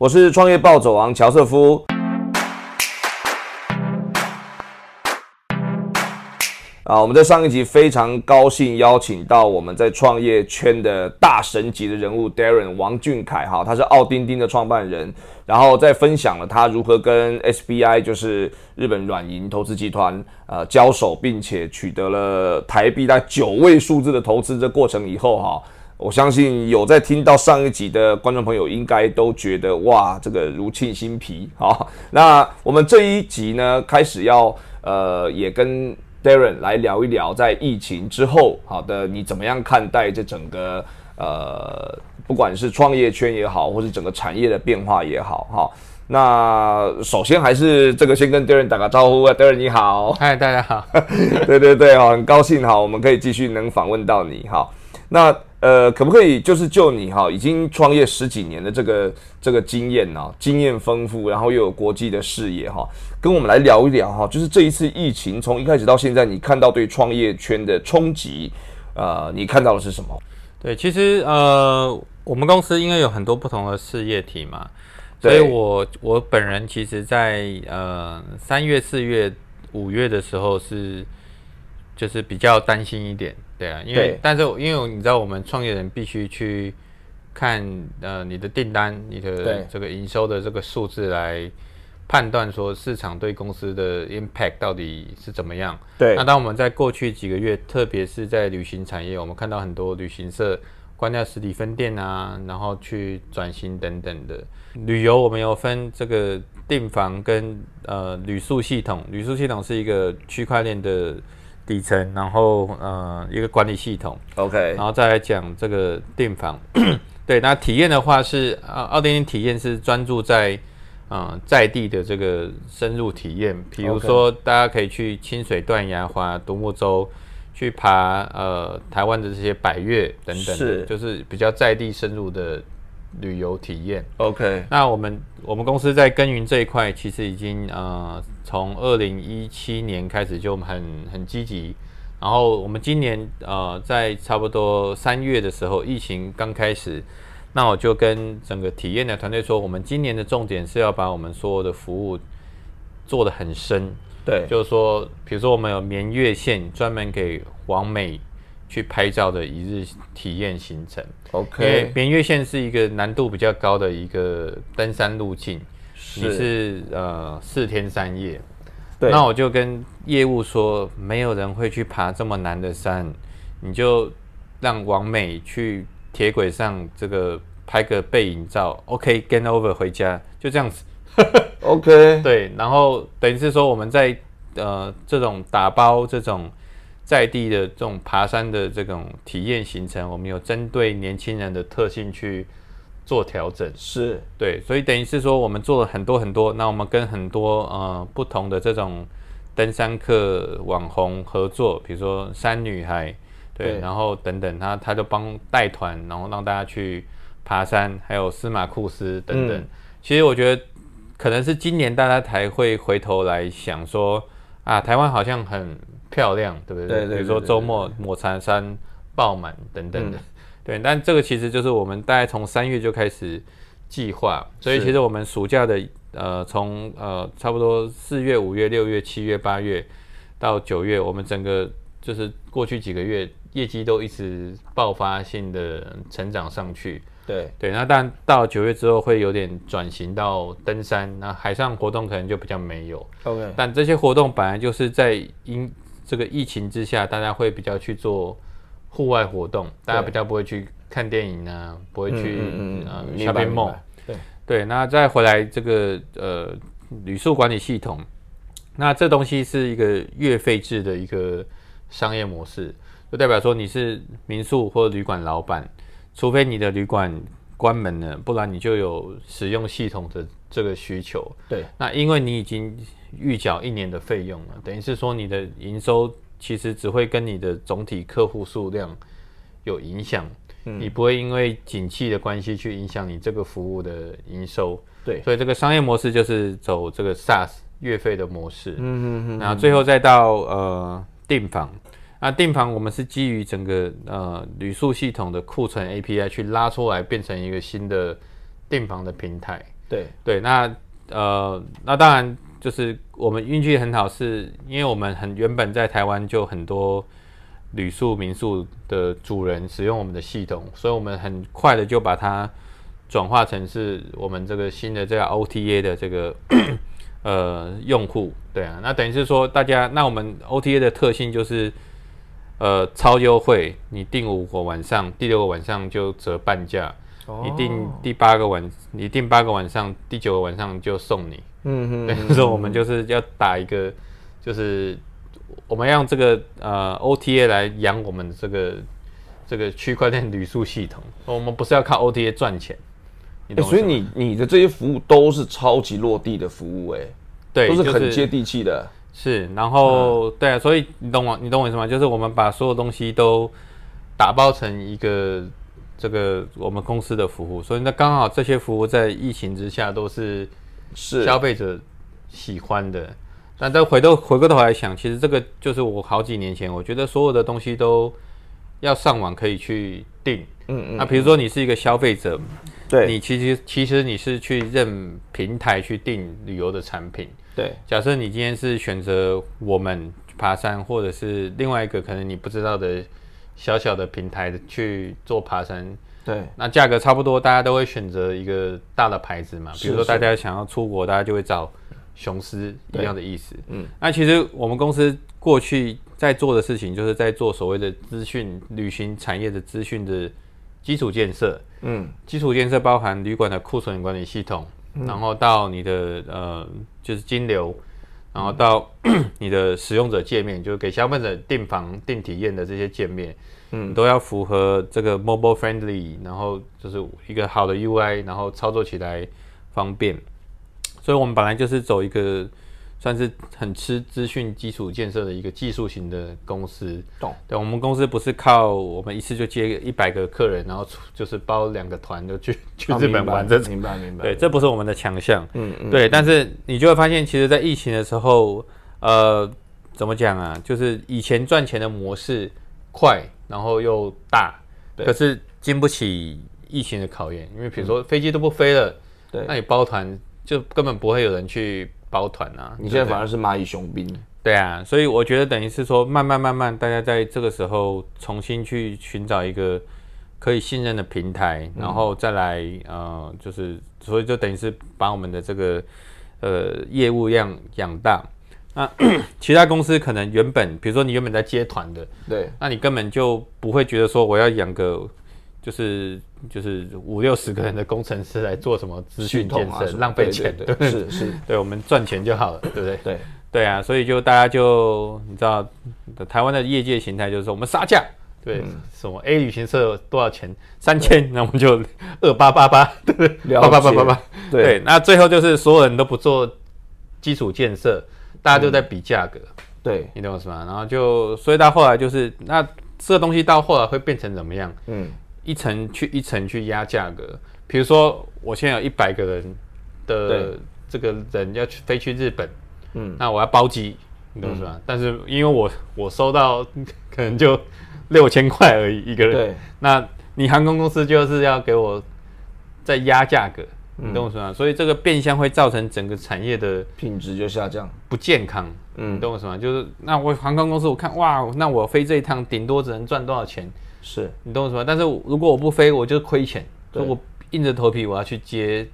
我是创业暴走王乔瑟夫。啊，我们在上一集非常高兴邀请到我们在创业圈的大神级的人物 Darren 王俊凯哈，他是奥丁丁的创办人，然后再分享了他如何跟 SBI 就是日本软银投资集团呃交手，并且取得了台币大九位数字的投资这过程以后哈，我相信有在听到上一集的观众朋友应该都觉得哇，这个如沁心脾好，那我们这一集呢开始要呃也跟 Darren 来聊一聊，在疫情之后，好的，你怎么样看待这整个呃，不管是创业圈也好，或是整个产业的变化也好，哈。那首先还是这个，先跟 Darren 打个招呼啊，Darren 你好，嗨，大家好，对 对对，哈，很高兴哈，我们可以继续能访问到你哈。那呃，可不可以就是就你哈，已经创业十几年的这个这个经验呢，经验丰富，然后又有国际的视野哈，跟我们来聊一聊哈，就是这一次疫情从一开始到现在，你看到对创业圈的冲击，呃，你看到的是什么？对，其实呃，我们公司因为有很多不同的事业体嘛，所以我我本人其实，在呃三月、四月、五月的时候是就是比较担心一点。对啊，因为但是因为你知道，我们创业人必须去看呃你的订单、你的这个营收的这个数字来判断说市场对公司的 impact 到底是怎么样。对，那当我们在过去几个月，特别是在旅行产业，我们看到很多旅行社关掉实体分店啊，然后去转型等等的。旅游我们有分这个订房跟呃旅宿系统，旅宿系统是一个区块链的。底层，然后呃一个管理系统，OK，然后再来讲这个订房，对，那体验的话是啊，奥丁丁体验是专注在啊在地的这个深入体验，比如说大家可以去清水断崖、滑独木舟，去爬呃台湾的这些百越等等，是，就是比较在地深入的。旅游体验，OK。那我们我们公司在耕耘这一块，其实已经呃从二零一七年开始就很很积极。然后我们今年呃在差不多三月的时候，疫情刚开始，那我就跟整个体验的团队说，我们今年的重点是要把我们所有的服务做得很深。对，就是说，比如说我们有绵月线，专门给王美。去拍照的一日体验行程，OK。因为线是一个难度比较高的一个登山路径，你是呃四天三夜。对。那我就跟业务说，没有人会去爬这么难的山，你就让王美去铁轨上这个拍个背影照，OK，get over 回家，就这样子。OK。对，然后等于是说我们在呃这种打包这种。在地的这种爬山的这种体验行程，我们有针对年轻人的特性去做调整，是对，所以等于是说我们做了很多很多，那我们跟很多呃不同的这种登山客网红合作，比如说山女孩，对，然后等等，他他就帮带团，然后让大家去爬山，还有司马库斯等等。其实我觉得可能是今年大家才会回头来想说啊，台湾好像很。漂亮，对不对？对对。比如说周末抹茶山爆满等等的，对。但这个其实就是我们大概从三月就开始计划，所以其实我们暑假的呃，从呃差不多四月、五月、六月、七月、八月到九月，我们整个就是过去几个月业绩都一直爆发性的成长上去。对对。那但到九月之后会有点转型到登山，那海上活动可能就比较没有。OK。但这些活动本来就是在因这个疫情之下，大家会比较去做户外活动，大家比较不会去看电影啊，不会去呃下边梦。对对，那再回来这个呃旅宿管理系统，那这东西是一个月费制的一个商业模式，就代表说你是民宿或旅馆老板，除非你的旅馆关门了，不然你就有使用系统的这个需求。对，那因为你已经。预缴一年的费用了，等于是说你的营收其实只会跟你的总体客户数量有影响，你不会因为景气的关系去影响你这个服务的营收。对，所以这个商业模式就是走这个 SaaS 月费的模式。嗯嗯嗯。然后最后再到呃订房，那订房我们是基于整个呃旅宿系统的库存 API 去拉出来，变成一个新的订房的平台。对对，那呃，那当然就是我们运气很好，是因为我们很原本在台湾就很多旅宿民宿的主人使用我们的系统，所以我们很快的就把它转化成是我们这个新的这个 OTA 的这个 呃用户。对啊，那等于是说大家，那我们 OTA 的特性就是呃超优惠，你订五个晚上，第六个晚上就折半价。你订第八个晚，你定八个晚上，第九个晚上就送你。嗯嗯，对，所以我们就是要打一个，就是我们要用这个呃 OTA 来养我们这个这个区块链旅宿系统。我们不是要靠 OTA 赚钱。所以你你的这些服务都是超级落地的服务，哎，对，都是很接地气的。是，然后对啊，所以你懂我，你懂我意思吗？就是我们把所有东西都打包成一个。这个我们公司的服务，所以那刚好这些服务在疫情之下都是是消费者喜欢的。但再回头回过头来想，其实这个就是我好几年前，我觉得所有的东西都要上网可以去订。嗯嗯。那比如说你是一个消费者，对，你其实其实你是去任平台去订旅游的产品。对。假设你今天是选择我们爬山，或者是另外一个可能你不知道的。小小的平台去做爬山，对，那价格差不多，大家都会选择一个大的牌子嘛。比如说大家想要出国，大家就会找雄狮一样的意思。嗯，那其实我们公司过去在做的事情，就是在做所谓的资讯旅行产业的资讯的基础建设。嗯，基础建设包含旅馆的库存管理系统，然后到你的呃就是金流。然后到 你的使用者界面，就是给消费者订房、订体验的这些界面，嗯，都要符合这个 mobile friendly，然后就是一个好的 UI，然后操作起来方便。所以我们本来就是走一个。算是很吃资讯基础建设的一个技术型的公司。懂。对，我们公司不是靠我们一次就接一百个客人，然后就是包两个团就去去日本玩。这明白明白。对，这不是我们的强项。嗯嗯。对，但是你就会发现，其实，在疫情的时候，呃，怎么讲啊？就是以前赚钱的模式快，然后又大，可是经不起疫情的考验。因为比如说飞机都不飞了，对，那你包团就根本不会有人去。包团啊！你现在反而是蚂蚁雄兵。对啊，所以我觉得等于是说，慢慢慢慢，大家在这个时候重新去寻找一个可以信任的平台，然后再来呃，就是所以就等于是把我们的这个呃业务量养大。那 其他公司可能原本，比如说你原本在接团的，对，那你根本就不会觉得说我要养个。就是就是五六十个人的工程师来做什么资讯建设，浪费钱，对是是，对我们赚钱就好了，对不对？对对啊，所以就大家就你知道，台湾的业界形态就是说，我们杀价，对，什么 A 旅行社多少钱？三千，那我们就二八八八，对不对？八八八八八，对。那最后就是所有人都不做基础建设，大家都在比价格，对，你懂我意思吗？然后就所以到后来就是那这个东西到后来会变成怎么样？嗯。一层去一层去压价格，比如说我现在有一百个人的这个人要去飞去日本，嗯，那我要包机，你懂是吧？但是因为我我收到可能就六千块而已一个人，对，那你航空公司就是要给我再压价格，你懂我说吗？所以这个变相会造成整个产业的品质就下降，不健康，嗯，你懂我说吗？就是那我航空公司我看哇，那我飞这一趟顶多只能赚多少钱？是你懂我什么？但是如果我不飞，我就亏钱。所以我硬着头皮我要去接，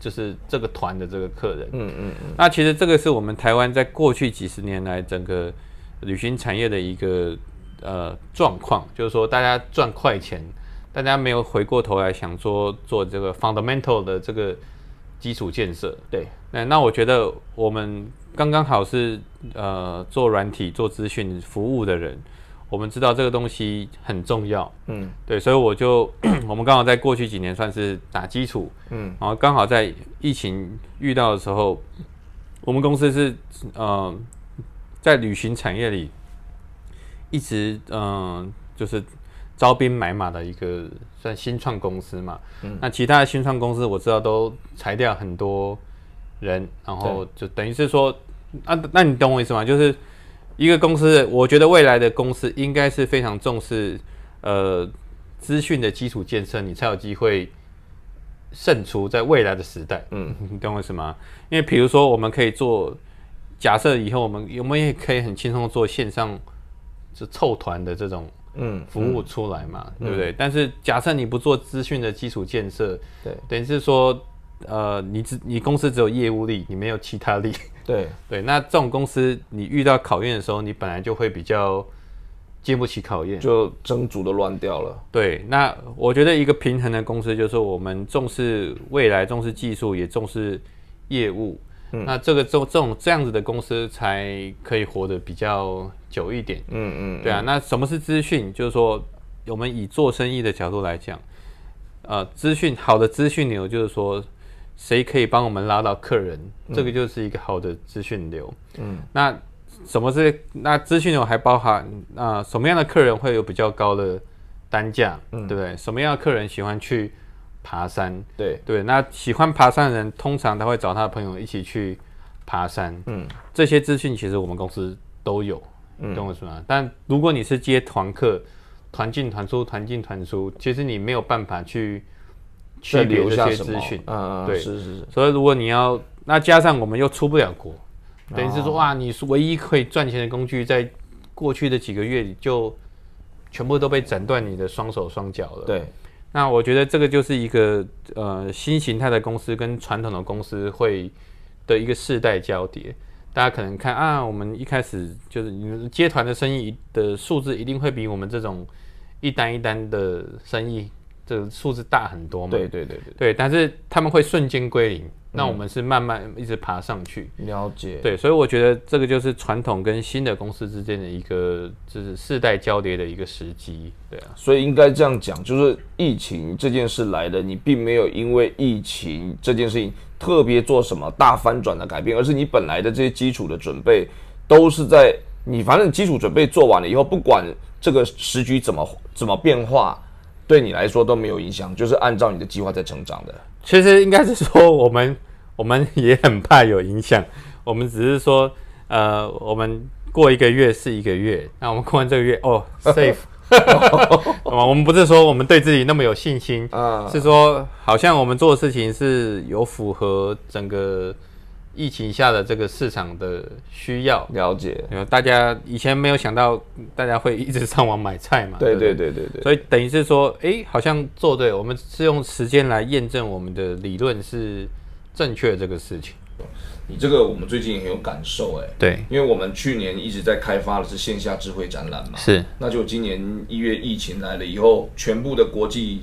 就是这个团的这个客人。嗯嗯嗯。那其实这个是我们台湾在过去几十年来整个旅行产业的一个呃状况，就是说大家赚快钱，大家没有回过头来想说做这个 fundamental 的这个基础建设。对。那那我觉得我们刚刚好是呃做软体做资讯服务的人。我们知道这个东西很重要，嗯，对，所以我就 我们刚好在过去几年算是打基础，嗯，然后刚好在疫情遇到的时候，我们公司是呃在旅行产业里一直嗯就是招兵买马的一个算新创公司嘛，嗯，那其他的新创公司我知道都裁掉很多人，然后就等于是说，啊，那你懂我意思吗？就是。一个公司，我觉得未来的公司应该是非常重视呃资讯的基础建设，你才有机会胜出在未来的时代。嗯，你懂我意思吗？因为比如说，我们可以做假设以后我们我们也可以很轻松做线上就凑团的这种嗯服务出来嘛，对不对？但是假设你不做资讯的基础建设，对，等于是说呃，你只你公司只有业务力，你没有其他力。对对，那这种公司你遇到考验的时候，你本来就会比较经不起考验，就蒸煮都乱掉了。对，那我觉得一个平衡的公司就是我们重视未来，重视技术，也重视业务。嗯那这个这这种这样子的公司才可以活得比较久一点。嗯嗯，对啊。那什么是资讯？就是说，我们以做生意的角度来讲，呃，资讯好的资讯流就是说。谁可以帮我们拉到客人？这个就是一个好的资讯流。嗯，那什么是那资讯流还包含啊？什么样的客人会有比较高的单价？嗯，对不对？什么样的客人喜欢去爬山？对对，那喜欢爬山的人，通常他会找他的朋友一起去爬山。嗯，这些资讯其实我们公司都有，懂我意思吗？但如果你是接团客，团进团出，团进团出，其实你没有办法去。去留下些资讯，嗯嗯，对，是是是。所以如果你要，那加上我们又出不了国，等于是说，哇，你是唯一可以赚钱的工具，在过去的几个月里就全部都被斩断你的双手双脚了。对，那我觉得这个就是一个呃新形态的公司跟传统的公司会的一个世代交叠。大家可能看啊，我们一开始就是接团的生意的数字一定会比我们这种一单一单的生意。这个数字大很多嘛？对对对对对，但是他们会瞬间归零，那我们是慢慢一直爬上去。了解。对，所以我觉得这个就是传统跟新的公司之间的一个就是世代交叠的一个时机。对啊，所以应该这样讲，就是疫情这件事来的，你并没有因为疫情这件事情特别做什么大翻转的改变，而是你本来的这些基础的准备都是在你反正基础准备做完了以后，不管这个时局怎么怎么变化。对你来说都没有影响，就是按照你的计划在成长的。其实应该是说，我们我们也很怕有影响。我们只是说，呃，我们过一个月是一个月，那我们过完这个月，哦，safe。我们不是说我们对自己那么有信心，是说好像我们做的事情是有符合整个。疫情下的这个市场的需要了解，大家以前没有想到，大家会一直上网买菜嘛？对对对对对。所以等于是说，哎，好像做对，我们是用时间来验证我们的理论是正确这个事情。你这个我们最近也很有感受，哎，对，因为我们去年一直在开发的是线下智慧展览嘛，是，那就今年一月疫情来了以后，全部的国际。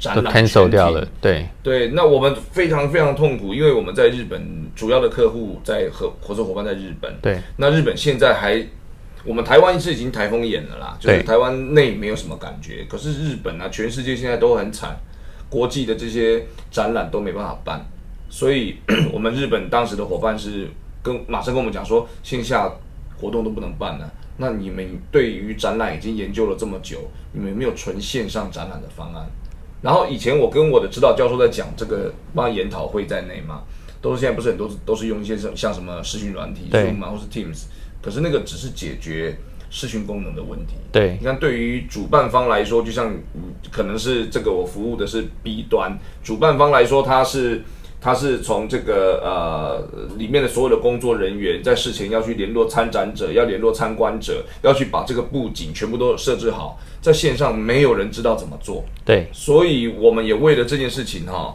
都 cancel 掉了，对。对，那我们非常非常痛苦，因为我们在日本主要的客户在合合作伙伴在日本，对，那日本现在还，我们台湾是已经台风眼了啦，就是台湾内没有什么感觉，可是日本啊，全世界现在都很惨，国际的这些展览都没办法办，所以 我们日本当时的伙伴是跟马上跟我们讲说，线下活动都不能办了，那你们对于展览已经研究了这么久，你们有没有纯线上展览的方案？然后以前我跟我的指导教授在讲这个，包括研讨会在内嘛，都是现在不是很多都是用一些像像什么视讯软体，Zoom 嘛，或是 Teams，可是那个只是解决视讯功能的问题。对，你看对于主办方来说，就像可能是这个我服务的是 B 端，主办方来说他是。他是从这个呃里面的所有的工作人员，在事前要去联络参展者，要联络参观者，要去把这个布景全部都设置好，在线上没有人知道怎么做。对，所以我们也为了这件事情哈，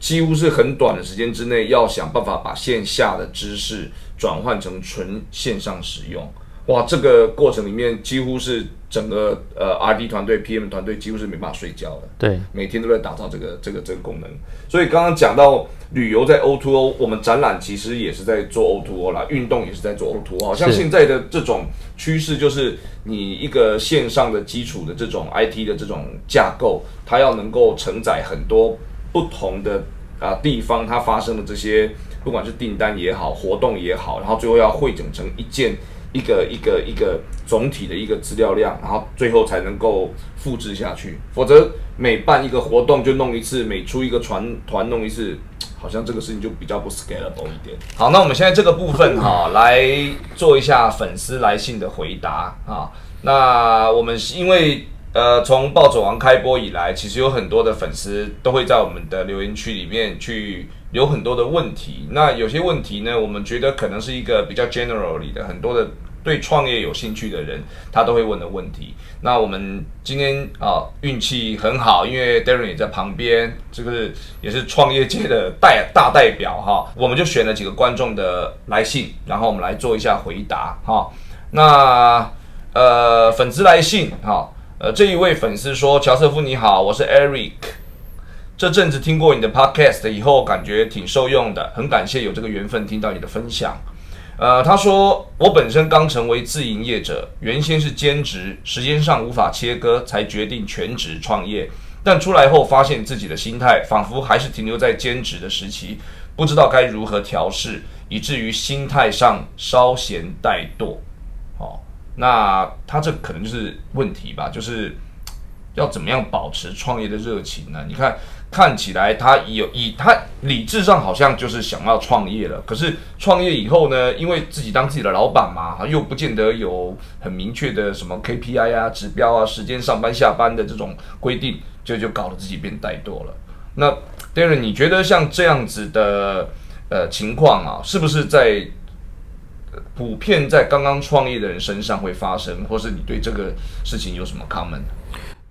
几乎是很短的时间之内，要想办法把线下的知识转换成纯线上使用。哇，这个过程里面几乎是整个呃 R D 团队、P M 团队几乎是没办法睡觉的，对，每天都在打造这个这个这个功能。所以刚刚讲到旅游在 O to O，我们展览其实也是在做 O to O 啦，运动也是在做 O to O。好像现在的这种趋势就是你一个线上的基础的这种 I T 的这种架构，它要能够承载很多不同的啊地方它发生的这些，不管是订单也好，活动也好，然后最后要汇整成一件。一个一个一个总体的一个资料量，然后最后才能够复制下去。否则每办一个活动就弄一次，每出一个团团弄一次，好像这个事情就比较不 scalable 一点。好，那我们现在这个部分哈，来做一下粉丝来信的回答啊。那我们因为呃，从暴走王开播以来，其实有很多的粉丝都会在我们的留言区里面去有很多的问题。那有些问题呢，我们觉得可能是一个比较 generally 的，很多的对创业有兴趣的人他都会问的问题。那我们今天啊运气很好，因为 Darren 也在旁边，这个也是创业界的代大代表哈。我们就选了几个观众的来信，然后我们来做一下回答哈。那呃粉丝来信哈。呃，这一位粉丝说：“乔瑟夫你好，我是 Eric。这阵子听过你的 Podcast 以后，感觉挺受用的，很感谢有这个缘分听到你的分享。”呃，他说：“我本身刚成为自营业者，原先是兼职，时间上无法切割，才决定全职创业。但出来后发现自己的心态仿佛还是停留在兼职的时期，不知道该如何调试，以至于心态上稍显怠惰。”哦那他这可能就是问题吧，就是要怎么样保持创业的热情呢？你看，看起来他有以他理智上好像就是想要创业了，可是创业以后呢，因为自己当自己的老板嘛，又不见得有很明确的什么 KPI 啊、指标啊、时间上班下班的这种规定，就就搞得自己变怠惰了。那 Darren，你觉得像这样子的呃情况啊，是不是在？普遍在刚刚创业的人身上会发生，或是你对这个事情有什么 comment？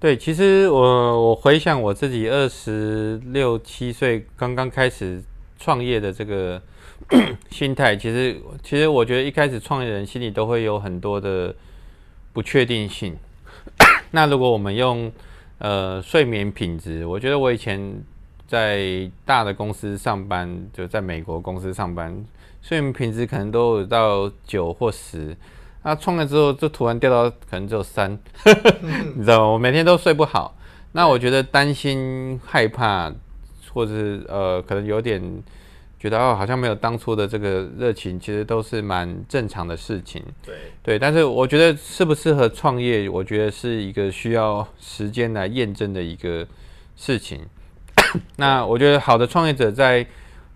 对，其实我我回想我自己二十六七岁刚刚开始创业的这个 心态，其实其实我觉得一开始创业人心里都会有很多的不确定性。那如果我们用呃睡眠品质，我觉得我以前在大的公司上班，就在美国公司上班。睡眠品质可能都有到九或十，那创业之后就突然掉到可能只有三，你知道吗？我每天都睡不好，那我觉得担心、害怕，或者是呃，可能有点觉得哦，好像没有当初的这个热情，其实都是蛮正常的事情。对对，但是我觉得适不适合创业，我觉得是一个需要时间来验证的一个事情。那我觉得好的创业者在。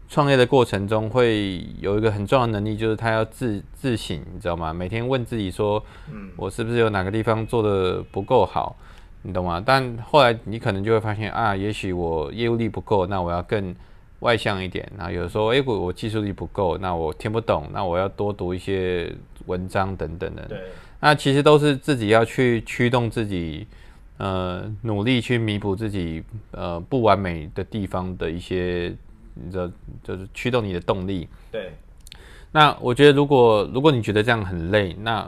创业的过程中会有一个很重要的能力，就是他要自自省，你知道吗？每天问自己说：“嗯，我是不是有哪个地方做的不够好？”你懂吗？但后来你可能就会发现啊，也许我业务力不够，那我要更外向一点。然后有的时候，哎，我我技术力不够，那我听不懂，那我要多读一些文章等等的。对，那其实都是自己要去驱动自己，呃，努力去弥补自己呃不完美的地方的一些。你知道，就是驱动你的动力。对。那我觉得，如果如果你觉得这样很累，那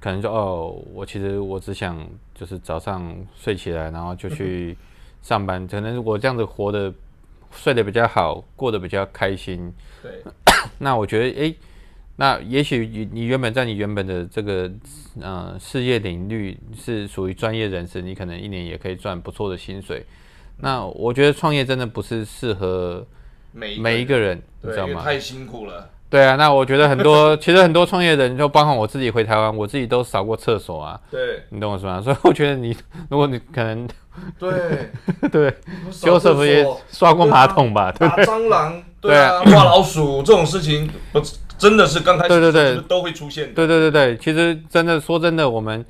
可能就哦，我其实我只想就是早上睡起来，然后就去 上班。可能如果这样子活的睡得比较好，过得比较开心。对。那我觉得，哎，那也许你你原本在你原本的这个呃事业领域是属于专业人士，你可能一年也可以赚不错的薪水。那我觉得创业真的不是适合每每一个人，你知道吗？太辛苦了。对啊，那我觉得很多，其实很多创业人，就包括我自己回台湾，我自己都扫过厕所啊。对，你懂我说吗？所以我觉得你，如果你可能，对对，就是不也刷过马桶吧？打蟑螂，对啊，抓老鼠这种事情，不真的是刚开始，对对对，都会出现。对对对对，其实真的说真的，我们。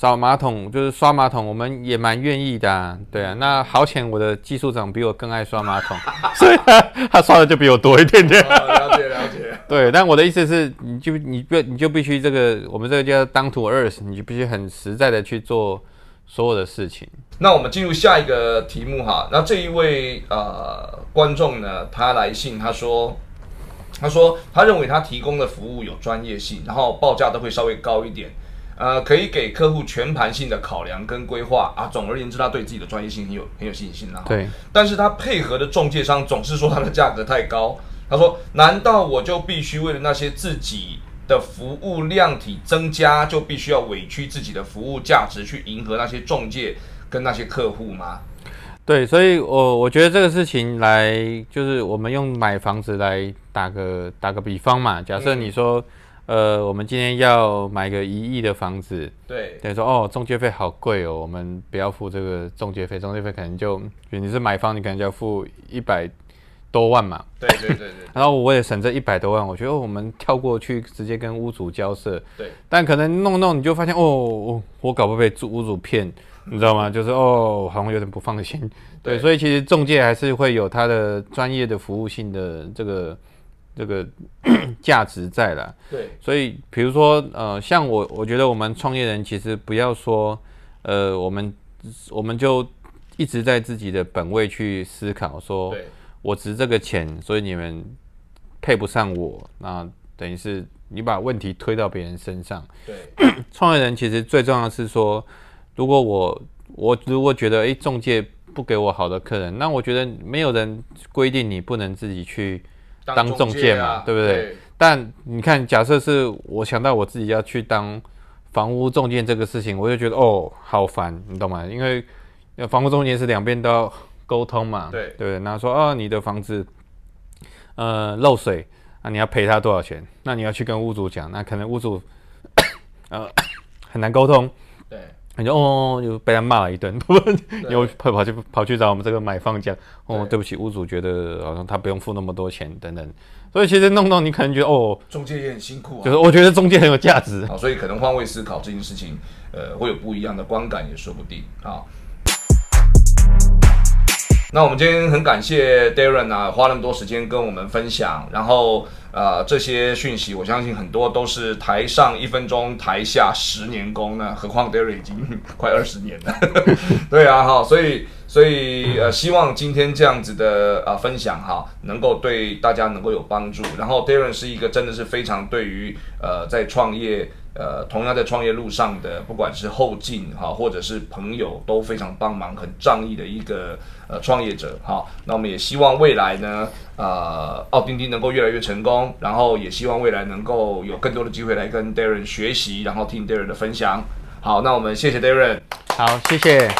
扫马桶就是刷马桶，我们也蛮愿意的，对啊。那好险，我的技术长比我更爱刷马桶，所以他他刷的就比我多一点点。了解了解。对，但我的意思是，你就你不你就必须这个，我们这个叫 down to earth，你就必须很实在的去做所有的事情。那我们进入下一个题目哈。那这一位呃观众呢，他来信他说，他说他认为他提供的服务有专业性，然后报价都会稍微高一点。呃，可以给客户全盘性的考量跟规划啊。总而言之，他对自己的专业性很有很有信心啦。对。但是他配合的中介商总是说他的价格太高。他说：“难道我就必须为了那些自己的服务量体增加，就必须要委屈自己的服务价值去迎合那些中介跟那些客户吗？”对，所以我我觉得这个事情来，就是我们用买房子来打个打个比方嘛。假设你说。呃，我们今天要买个一亿的房子，对，等于说哦，中介费好贵哦，我们不要付这个中介费，中介费可能就，你是买方，你可能就要付一百多万嘛。对对对对。然后我也省这一百多万，我觉得我们跳过去直接跟屋主交涉。对。但可能弄弄你就发现哦，我搞不被屋主骗，你知道吗？就是哦，好像有点不放心。对。所以其实中介还是会有他的专业的服务性的这个这个 价值在了。对。所以比如说呃，像我，我觉得我们创业人其实不要说呃，我们我们就一直在自己的本位去思考说。我值这个钱，所以你们配不上我，那等于是你把问题推到别人身上。对，创业人其实最重要的是说，如果我我如果觉得诶中介不给我好的客人，那我觉得没有人规定你不能自己去当中介嘛，对不对？但你看，假设是我想到我自己要去当房屋中介这个事情，我就觉得哦好烦，你懂吗？因为房屋中介是两边都要。沟通嘛，对对，那说哦，你的房子呃漏水啊，你要赔他多少钱？那你要去跟屋主讲，那可能屋主 呃 很难沟通，对，你就哦就被他骂了一顿，又跑跑去跑去找我们这个买方讲，哦对。不起，屋主觉得好像他不用付那么多钱等等，所以其实弄到你可能觉得哦，中介也很辛苦，就是我觉得中介很有价值，好，所以可能换位思考这件事情，呃，会有不一样的观感也说不定啊。那我们今天很感谢 Darren 啊，花那么多时间跟我们分享，然后呃这些讯息，我相信很多都是台上一分钟，台下十年功呢，何况 Darren 已经快二十年了，对啊哈，所以所以呃希望今天这样子的呃分享哈，能够对大家能够有帮助。然后 Darren 是一个真的是非常对于呃在创业。呃，同样在创业路上的，不管是后进哈，或者是朋友，都非常帮忙、很仗义的一个呃创业者哈。那我们也希望未来呢，呃，奥丁丁能够越来越成功，然后也希望未来能够有更多的机会来跟 Darren 学习，然后听 Darren 的分享。好，那我们谢谢 Darren，好，谢谢。